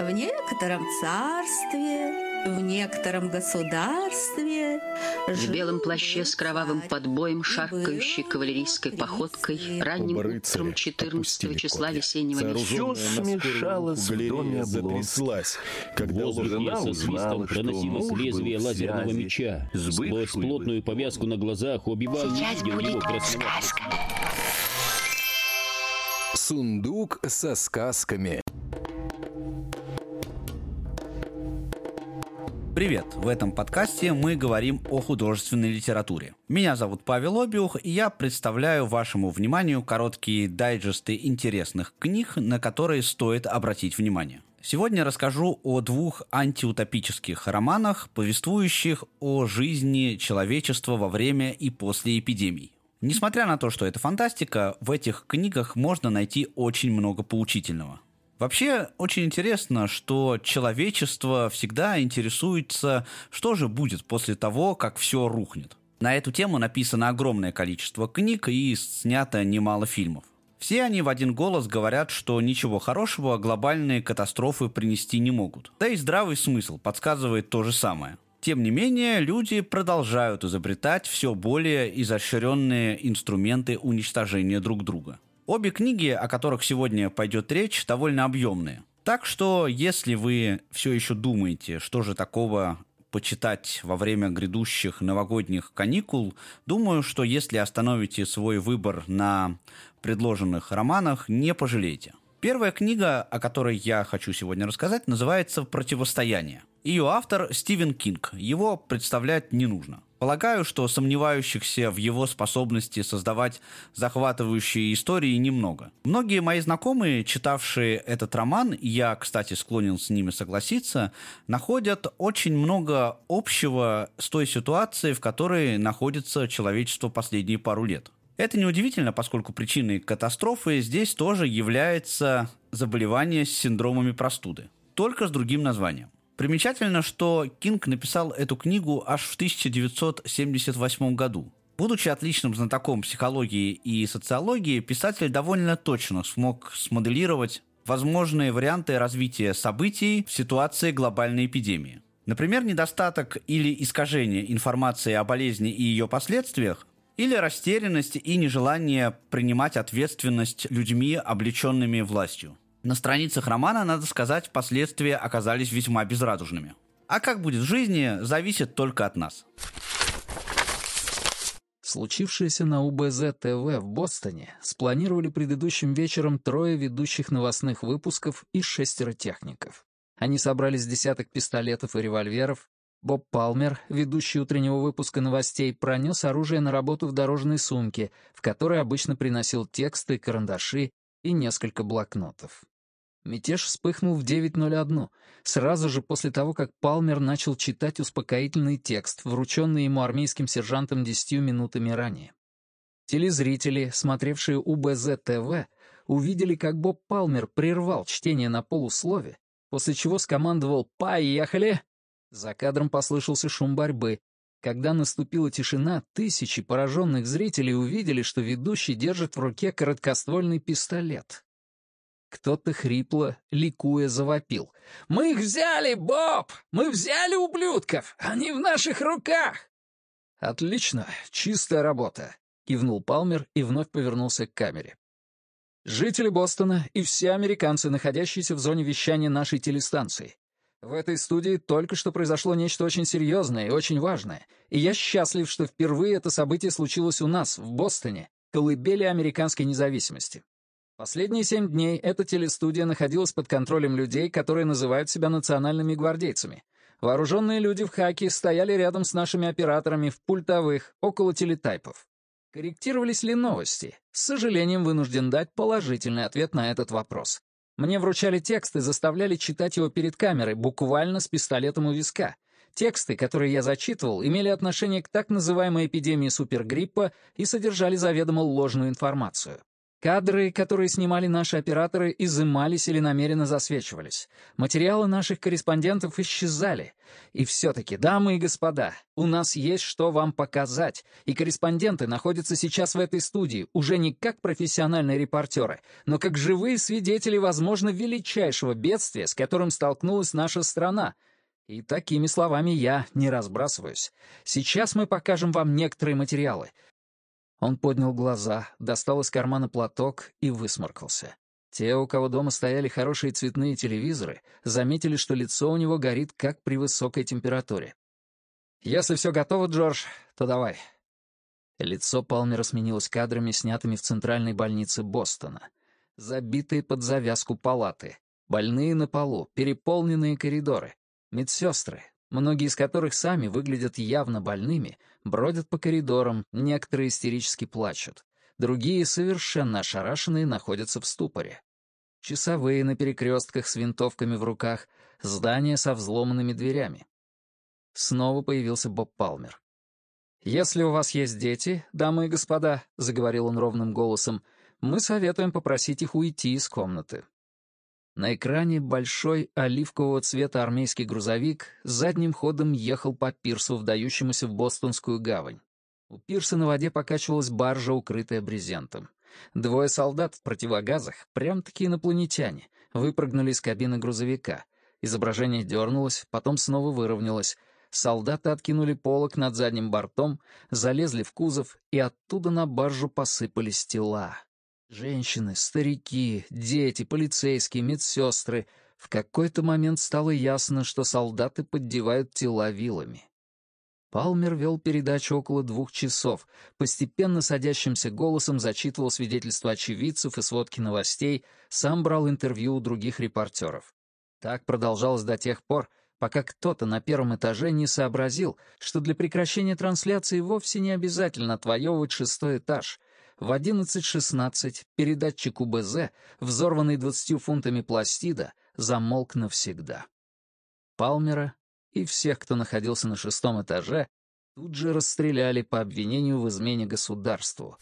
В некотором царстве, в некотором государстве В белом плаще с кровавым подбоем, шаркающей кавалерийской походкой, ранним утром 14 числа весеннего Все смешалось в доме затряслась, когда жена узнала, свистом что проносилось лезвие лазерного меча. с Сквозь плотную повязку на глазах Сейчас видел будет его сказка. Сундук со сказками. Привет! В этом подкасте мы говорим о художественной литературе. Меня зовут Павел Обиух, и я представляю вашему вниманию короткие дайджесты интересных книг, на которые стоит обратить внимание. Сегодня расскажу о двух антиутопических романах, повествующих о жизни человечества во время и после эпидемий. Несмотря на то, что это фантастика, в этих книгах можно найти очень много поучительного. Вообще, очень интересно, что человечество всегда интересуется, что же будет после того, как все рухнет. На эту тему написано огромное количество книг и снято немало фильмов. Все они в один голос говорят, что ничего хорошего глобальные катастрофы принести не могут. Да и здравый смысл подсказывает то же самое. Тем не менее, люди продолжают изобретать все более изощренные инструменты уничтожения друг друга. Обе книги, о которых сегодня пойдет речь, довольно объемные. Так что, если вы все еще думаете, что же такого почитать во время грядущих новогодних каникул, думаю, что если остановите свой выбор на предложенных романах, не пожалеете. Первая книга, о которой я хочу сегодня рассказать, называется «Противостояние». Ее автор Стивен Кинг. Его представлять не нужно. Полагаю, что сомневающихся в его способности создавать захватывающие истории немного. Многие мои знакомые, читавшие этот роман, я, кстати, склонен с ними согласиться, находят очень много общего с той ситуацией, в которой находится человечество последние пару лет. Это неудивительно, поскольку причиной катастрофы здесь тоже является заболевание с синдромами простуды, только с другим названием. Примечательно, что Кинг написал эту книгу аж в 1978 году. Будучи отличным знатоком психологии и социологии, писатель довольно точно смог смоделировать возможные варианты развития событий в ситуации глобальной эпидемии. Например, недостаток или искажение информации о болезни и ее последствиях, или растерянность и нежелание принимать ответственность людьми, облеченными властью. На страницах романа, надо сказать, последствия оказались весьма безрадужными. А как будет в жизни, зависит только от нас. Случившееся на УБЗ-ТВ в Бостоне спланировали предыдущим вечером трое ведущих новостных выпусков и шестеро техников. Они собрали с десяток пистолетов и револьверов. Боб Палмер, ведущий утреннего выпуска новостей, пронес оружие на работу в дорожной сумке, в которой обычно приносил тексты, карандаши и несколько блокнотов. Мятеж вспыхнул в 9.01, сразу же после того, как Палмер начал читать успокоительный текст, врученный ему армейским сержантом десятью минутами ранее. Телезрители, смотревшие УБЗ-ТВ, увидели, как Боб Палмер прервал чтение на полуслове, после чего скомандовал «Поехали!». За кадром послышался шум борьбы. Когда наступила тишина, тысячи пораженных зрителей увидели, что ведущий держит в руке короткоствольный пистолет. Кто-то хрипло, ликуя, завопил. «Мы их взяли, Боб! Мы взяли ублюдков! Они в наших руках!» «Отлично, чистая работа», — кивнул Палмер и вновь повернулся к камере. «Жители Бостона и все американцы, находящиеся в зоне вещания нашей телестанции. В этой студии только что произошло нечто очень серьезное и очень важное, и я счастлив, что впервые это событие случилось у нас, в Бостоне, колыбели американской независимости. Последние семь дней эта телестудия находилась под контролем людей, которые называют себя национальными гвардейцами. Вооруженные люди в хаке стояли рядом с нашими операторами в пультовых, около телетайпов. Корректировались ли новости? С сожалением вынужден дать положительный ответ на этот вопрос. Мне вручали текст и заставляли читать его перед камерой, буквально с пистолетом у виска. Тексты, которые я зачитывал, имели отношение к так называемой эпидемии супергриппа и содержали заведомо ложную информацию. Кадры, которые снимали наши операторы, изымались или намеренно засвечивались. Материалы наших корреспондентов исчезали. И все-таки, дамы и господа, у нас есть что вам показать, и корреспонденты находятся сейчас в этой студии уже не как профессиональные репортеры, но как живые свидетели, возможно, величайшего бедствия, с которым столкнулась наша страна. И такими словами я не разбрасываюсь. Сейчас мы покажем вам некоторые материалы. Он поднял глаза, достал из кармана платок и высморкался. Те, у кого дома стояли хорошие цветные телевизоры, заметили, что лицо у него горит, как при высокой температуре. «Если все готово, Джордж, то давай». Лицо Палмера сменилось кадрами, снятыми в центральной больнице Бостона. Забитые под завязку палаты, больные на полу, переполненные коридоры, медсестры, многие из которых сами выглядят явно больными, бродят по коридорам, некоторые истерически плачут, другие, совершенно ошарашенные, находятся в ступоре. Часовые на перекрестках с винтовками в руках, здания со взломанными дверями. Снова появился Боб Палмер. «Если у вас есть дети, дамы и господа», — заговорил он ровным голосом, — «мы советуем попросить их уйти из комнаты. На экране большой оливкового цвета армейский грузовик задним ходом ехал по пирсу, вдающемуся в Бостонскую гавань. У пирса на воде покачивалась баржа, укрытая брезентом. Двое солдат в противогазах, прям-таки инопланетяне, выпрыгнули из кабины грузовика. Изображение дернулось, потом снова выровнялось. Солдаты откинули полок над задним бортом, залезли в кузов, и оттуда на баржу посыпались тела. Женщины, старики, дети, полицейские, медсестры. В какой-то момент стало ясно, что солдаты поддевают тела вилами. Палмер вел передачу около двух часов, постепенно садящимся голосом зачитывал свидетельства очевидцев и сводки новостей, сам брал интервью у других репортеров. Так продолжалось до тех пор, пока кто-то на первом этаже не сообразил, что для прекращения трансляции вовсе не обязательно отвоевывать шестой этаж — в 11.16 передатчик УБЗ, взорванный 20 фунтами пластида, замолк навсегда. Палмера и всех, кто находился на шестом этаже, тут же расстреляли по обвинению в измене государству.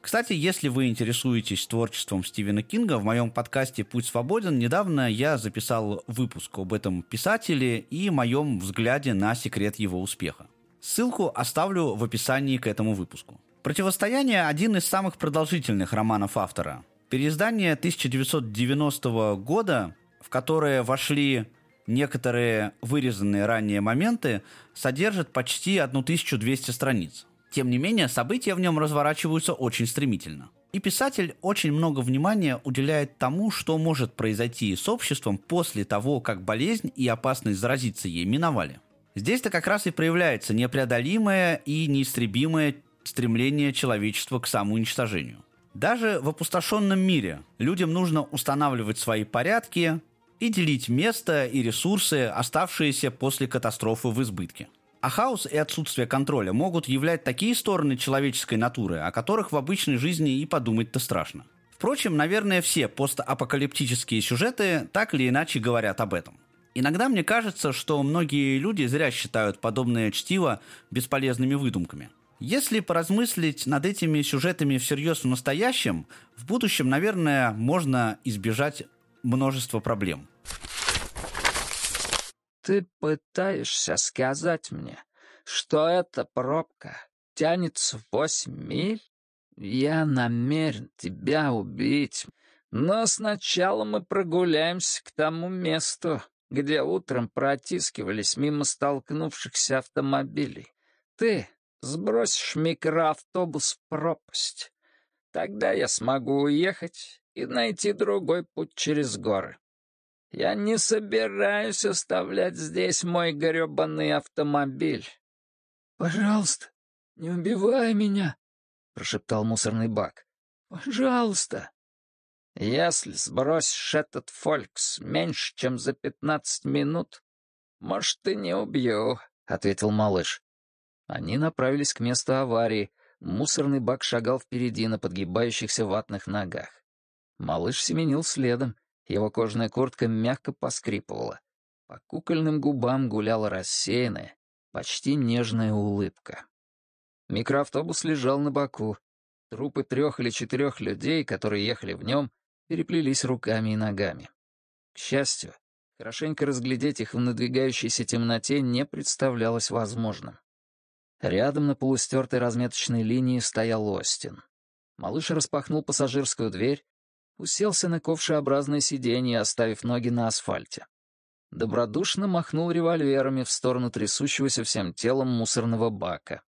Кстати, если вы интересуетесь творчеством Стивена Кинга, в моем подкасте «Путь свободен» недавно я записал выпуск об этом писателе и моем взгляде на секрет его успеха. Ссылку оставлю в описании к этому выпуску. «Противостояние» — один из самых продолжительных романов автора. Переиздание 1990 года, в которое вошли некоторые вырезанные ранее моменты, содержит почти 1200 страниц. Тем не менее, события в нем разворачиваются очень стремительно. И писатель очень много внимания уделяет тому, что может произойти с обществом после того, как болезнь и опасность заразиться ей миновали. Здесь-то как раз и проявляется непреодолимое и неистребимое стремление человечества к самоуничтожению. Даже в опустошенном мире людям нужно устанавливать свои порядки и делить место и ресурсы, оставшиеся после катастрофы в избытке. А хаос и отсутствие контроля могут являть такие стороны человеческой натуры, о которых в обычной жизни и подумать-то страшно. Впрочем, наверное, все постапокалиптические сюжеты так или иначе говорят об этом. Иногда мне кажется, что многие люди зря считают подобное чтиво бесполезными выдумками. Если поразмыслить над этими сюжетами всерьез в настоящем, в будущем, наверное, можно избежать множества проблем. Ты пытаешься сказать мне, что эта пробка тянется восемь миль? Я намерен тебя убить, но сначала мы прогуляемся к тому месту, где утром протискивались мимо столкнувшихся автомобилей. Ты сбросишь микроавтобус в пропасть. Тогда я смогу уехать и найти другой путь через горы. Я не собираюсь оставлять здесь мой грёбаный автомобиль. «Пожалуйста, не убивай меня», — прошептал мусорный бак. «Пожалуйста». Если сбросишь этот фолькс меньше, чем за пятнадцать минут, может, и не убью, — ответил малыш. Они направились к месту аварии. Мусорный бак шагал впереди на подгибающихся ватных ногах. Малыш семенил следом. Его кожаная куртка мягко поскрипывала. По кукольным губам гуляла рассеянная, почти нежная улыбка. Микроавтобус лежал на боку. Трупы трех или четырех людей, которые ехали в нем, переплелись руками и ногами. К счастью, хорошенько разглядеть их в надвигающейся темноте не представлялось возможным. Рядом на полустертой разметочной линии стоял Остин. Малыш распахнул пассажирскую дверь, уселся на ковшеобразное сиденье, оставив ноги на асфальте. Добродушно махнул револьверами в сторону трясущегося всем телом мусорного бака.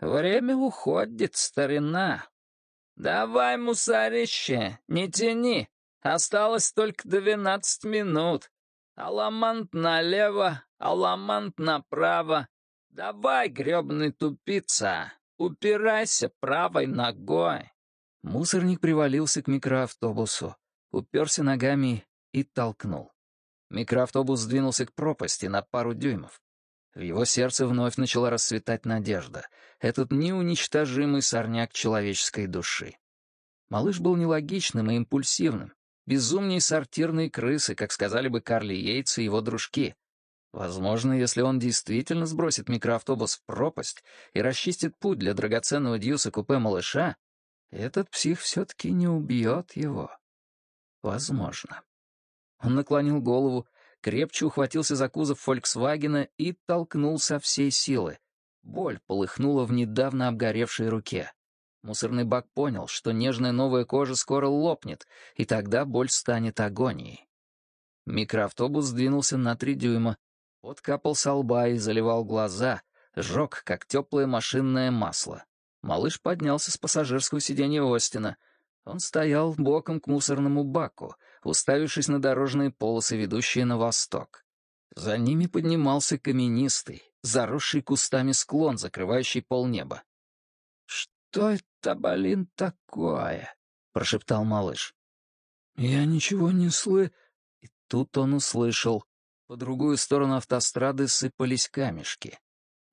«Время уходит, старина. Давай, мусорище, не тяни. Осталось только двенадцать минут. Аламант налево, аламант направо. Давай, грёбаный тупица, упирайся правой ногой». Мусорник привалился к микроавтобусу, уперся ногами и толкнул. Микроавтобус сдвинулся к пропасти на пару дюймов. В его сердце вновь начала расцветать надежда. Этот неуничтожимый сорняк человеческой души. Малыш был нелогичным и импульсивным, безумней сортирной крысы, как сказали бы Карли Йейтс и его дружки. Возможно, если он действительно сбросит микроавтобус в пропасть и расчистит путь для драгоценного Дьюса купе малыша, этот псих все-таки не убьет его. Возможно. Он наклонил голову, крепче ухватился за кузов «Фольксвагена» и толкнул со всей силы. Боль полыхнула в недавно обгоревшей руке. Мусорный бак понял, что нежная новая кожа скоро лопнет, и тогда боль станет агонией. Микроавтобус сдвинулся на три дюйма, подкапал со лба и заливал глаза, жег, как теплое машинное масло. Малыш поднялся с пассажирского сиденья Остина. Он стоял боком к мусорному баку, уставившись на дорожные полосы, ведущие на восток. За ними поднимался каменистый, заросший кустами склон, закрывающий полнеба. «Что это, блин, такое?» — прошептал малыш. «Я ничего не слы...» И тут он услышал. По другую сторону автострады сыпались камешки.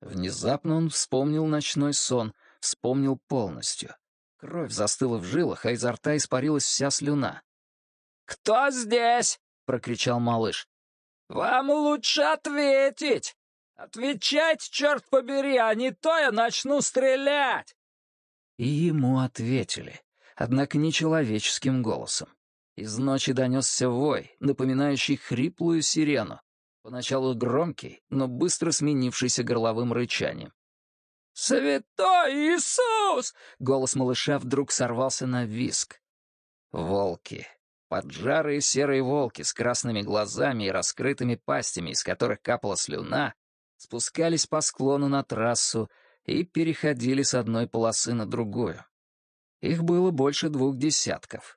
Внезапно он вспомнил ночной сон, вспомнил полностью. Кровь застыла в жилах, а изо рта испарилась вся слюна. «Кто здесь?» — прокричал малыш. «Вам лучше ответить! Отвечать, черт побери, а не то я начну стрелять!» И ему ответили, однако не человеческим голосом. Из ночи донесся вой, напоминающий хриплую сирену, поначалу громкий, но быстро сменившийся горловым рычанием. «Святой Иисус!» — голос малыша вдруг сорвался на виск. Волки. Поджарые серые волки с красными глазами и раскрытыми пастями, из которых капала слюна, спускались по склону на трассу и переходили с одной полосы на другую. Их было больше двух десятков.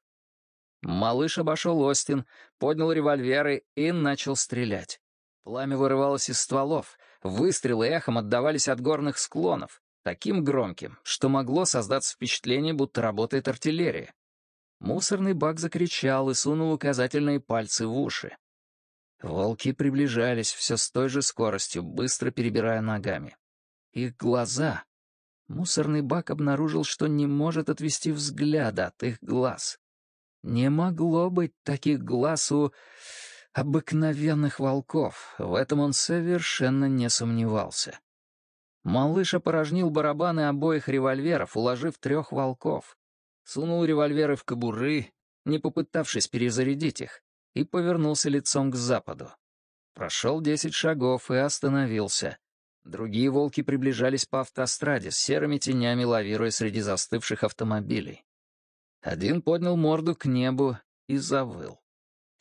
Малыш обошел Остин, поднял револьверы и начал стрелять. Пламя вырывалось из стволов, выстрелы эхом отдавались от горных склонов, таким громким, что могло создаться впечатление, будто работает артиллерия. Мусорный бак закричал и сунул указательные пальцы в уши. Волки приближались все с той же скоростью, быстро перебирая ногами. Их глаза... Мусорный бак обнаружил, что не может отвести взгляда от их глаз. Не могло быть таких глаз у обыкновенных волков, в этом он совершенно не сомневался. Малыш опорожнил барабаны обоих револьверов, уложив трех волков. Сунул револьверы в кобуры, не попытавшись перезарядить их, и повернулся лицом к западу. Прошел десять шагов и остановился. Другие волки приближались по автостраде с серыми тенями, лавируя среди застывших автомобилей. Один поднял морду к небу и завыл.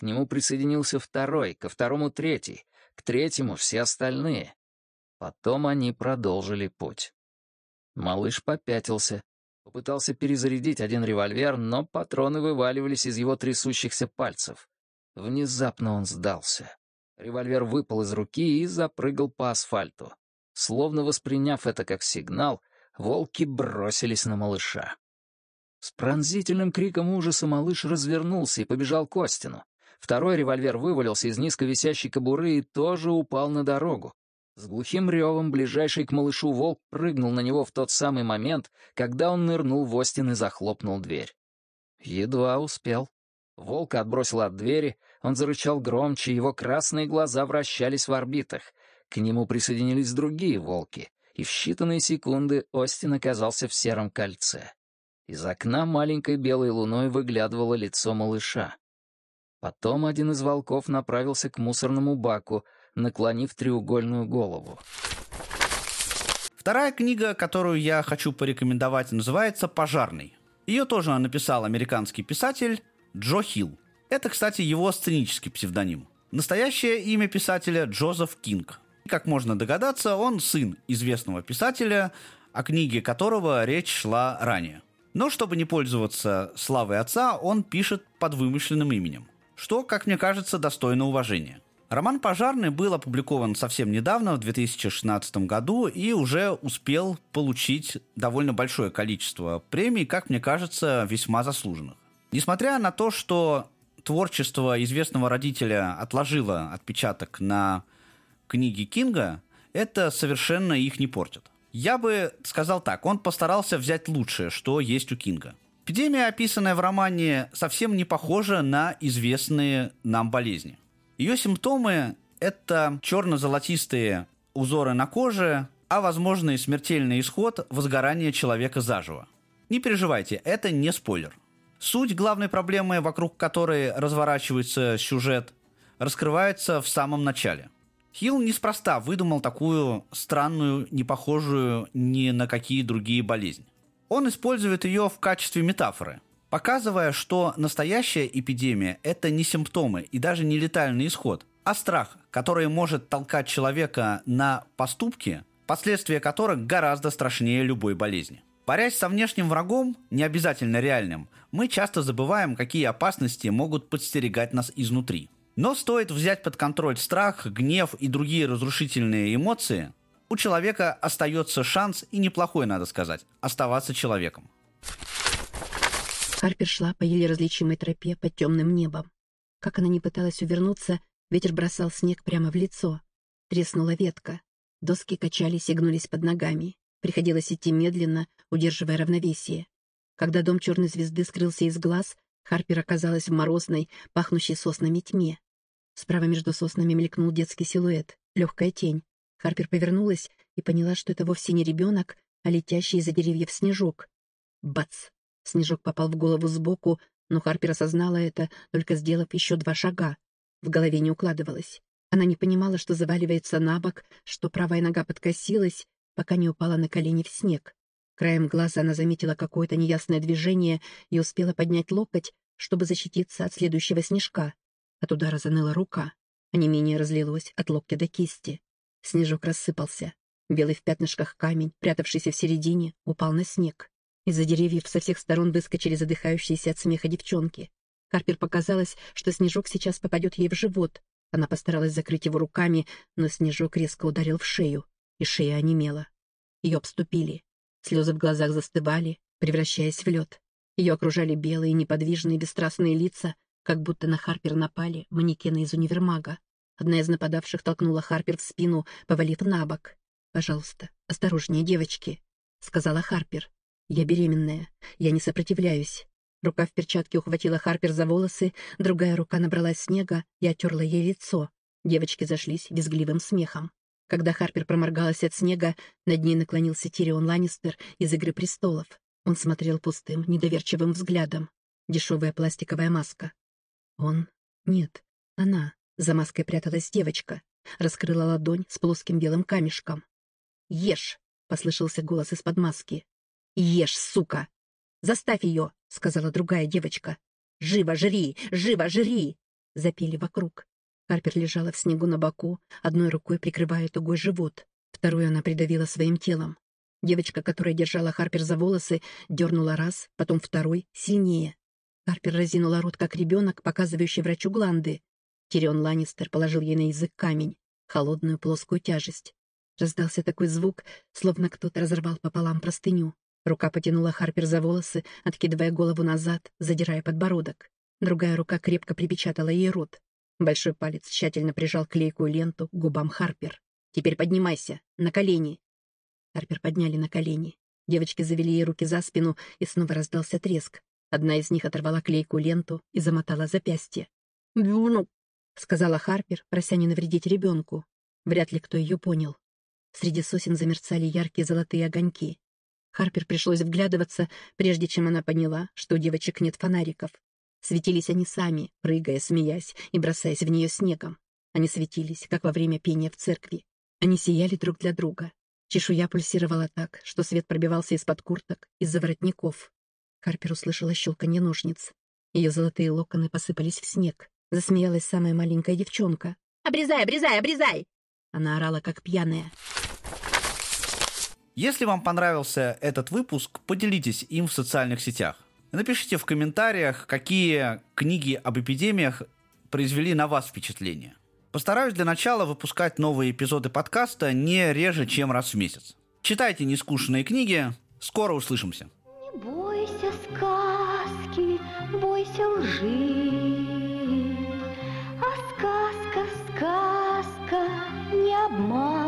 К нему присоединился второй, ко второму третий, к третьему все остальные. Потом они продолжили путь. Малыш попятился, попытался перезарядить один револьвер, но патроны вываливались из его трясущихся пальцев. Внезапно он сдался. Револьвер выпал из руки и запрыгал по асфальту. Словно восприняв это как сигнал, волки бросились на малыша. С пронзительным криком ужаса малыш развернулся и побежал к Остину. Второй револьвер вывалился из низко висящей кобуры и тоже упал на дорогу. С глухим ревом ближайший к малышу волк прыгнул на него в тот самый момент, когда он нырнул в Остин и захлопнул дверь. Едва успел. Волка отбросил от двери, он зарычал громче, его красные глаза вращались в орбитах. К нему присоединились другие волки, и в считанные секунды Остин оказался в сером кольце. Из окна маленькой белой луной выглядывало лицо малыша. Потом один из волков направился к мусорному баку, наклонив треугольную голову. Вторая книга, которую я хочу порекомендовать, называется «Пожарный». Ее тоже написал американский писатель Джо Хилл. Это, кстати, его сценический псевдоним. Настоящее имя писателя Джозеф Кинг. Как можно догадаться, он сын известного писателя, о книге которого речь шла ранее. Но чтобы не пользоваться славой отца, он пишет под вымышленным именем, что, как мне кажется, достойно уважения. Роман «Пожарный» был опубликован совсем недавно, в 2016 году, и уже успел получить довольно большое количество премий, как мне кажется, весьма заслуженных. Несмотря на то, что творчество известного родителя отложило отпечаток на книге Кинга, это совершенно их не портит. Я бы сказал так, он постарался взять лучшее, что есть у Кинга. Эпидемия, описанная в романе, совсем не похожа на известные нам болезни. Ее симптомы – это черно-золотистые узоры на коже, а возможный смертельный исход – возгорание человека заживо. Не переживайте, это не спойлер. Суть главной проблемы, вокруг которой разворачивается сюжет, раскрывается в самом начале. Хилл неспроста выдумал такую странную, не похожую ни на какие другие болезни. Он использует ее в качестве метафоры – показывая, что настоящая эпидемия – это не симптомы и даже не летальный исход, а страх, который может толкать человека на поступки, последствия которых гораздо страшнее любой болезни. Борясь со внешним врагом, не обязательно реальным, мы часто забываем, какие опасности могут подстерегать нас изнутри. Но стоит взять под контроль страх, гнев и другие разрушительные эмоции, у человека остается шанс, и неплохой, надо сказать, оставаться человеком. Харпер шла по еле различимой тропе под темным небом. Как она не пыталась увернуться, ветер бросал снег прямо в лицо. Треснула ветка. Доски качались и гнулись под ногами. Приходилось идти медленно, удерживая равновесие. Когда дом черной звезды скрылся из глаз, Харпер оказалась в морозной, пахнущей соснами тьме. Справа между соснами мелькнул детский силуэт, легкая тень. Харпер повернулась и поняла, что это вовсе не ребенок, а летящий из-за деревьев снежок. Бац! Снежок попал в голову сбоку, но Харпер осознала это, только сделав еще два шага. В голове не укладывалось. Она не понимала, что заваливается на бок, что правая нога подкосилась, пока не упала на колени в снег. Краем глаза она заметила какое-то неясное движение и успела поднять локоть, чтобы защититься от следующего снежка. От удара заныла рука, а не менее разлилось от локтя до кисти. Снежок рассыпался. Белый в пятнышках камень, прятавшийся в середине, упал на снег. Из-за деревьев со всех сторон выскочили задыхающиеся от смеха девчонки. Карпер показалось, что снежок сейчас попадет ей в живот. Она постаралась закрыть его руками, но снежок резко ударил в шею, и шея онемела. Ее обступили. Слезы в глазах застывали, превращаясь в лед. Ее окружали белые, неподвижные, бесстрастные лица, как будто на Харпер напали манекены из универмага. Одна из нападавших толкнула Харпер в спину, повалив на бок. «Пожалуйста, осторожнее, девочки», — сказала Харпер. Я беременная. Я не сопротивляюсь. Рука в перчатке ухватила Харпер за волосы, другая рука набралась снега и оттерла ей лицо. Девочки зашлись визгливым смехом. Когда Харпер проморгалась от снега, над ней наклонился Тирион Ланнистер из «Игры престолов». Он смотрел пустым, недоверчивым взглядом. Дешевая пластиковая маска. Он? Нет. Она. За маской пряталась девочка. Раскрыла ладонь с плоским белым камешком. «Ешь!» — послышался голос из-под маски. «Ешь, сука!» «Заставь ее!» — сказала другая девочка. «Живо жри! Живо жри!» Запели вокруг. Харпер лежала в снегу на боку, одной рукой прикрывая тугой живот, вторую она придавила своим телом. Девочка, которая держала Харпер за волосы, дернула раз, потом второй, сильнее. Харпер разинула рот, как ребенок, показывающий врачу гланды. Тирион Ланнистер положил ей на язык камень, холодную плоскую тяжесть. Раздался такой звук, словно кто-то разорвал пополам простыню. Рука потянула Харпер за волосы, откидывая голову назад, задирая подбородок. Другая рука крепко припечатала ей рот. Большой палец тщательно прижал клейкую ленту к губам Харпер. «Теперь поднимайся! На колени!» Харпер подняли на колени. Девочки завели ей руки за спину, и снова раздался треск. Одна из них оторвала клейкую ленту и замотала запястье. «Ну!» — сказала Харпер, прося не навредить ребенку. Вряд ли кто ее понял. Среди сосен замерцали яркие золотые огоньки. Харпер пришлось вглядываться, прежде чем она поняла, что у девочек нет фонариков. Светились они сами, прыгая, смеясь и бросаясь в нее снегом. Они светились, как во время пения в церкви. Они сияли друг для друга. Чешуя пульсировала так, что свет пробивался из-под курток, из-за воротников. Харпер услышала щелканье ножниц. Ее золотые локоны посыпались в снег. Засмеялась самая маленькая девчонка. «Обрезай, обрезай, обрезай!» Она орала, как пьяная. Если вам понравился этот выпуск, поделитесь им в социальных сетях. Напишите в комментариях, какие книги об эпидемиях произвели на вас впечатление. Постараюсь для начала выпускать новые эпизоды подкаста не реже, чем раз в месяц. Читайте нескучные книги. Скоро услышимся. Не бойся сказки, бойся лжи. А сказка, сказка не обман.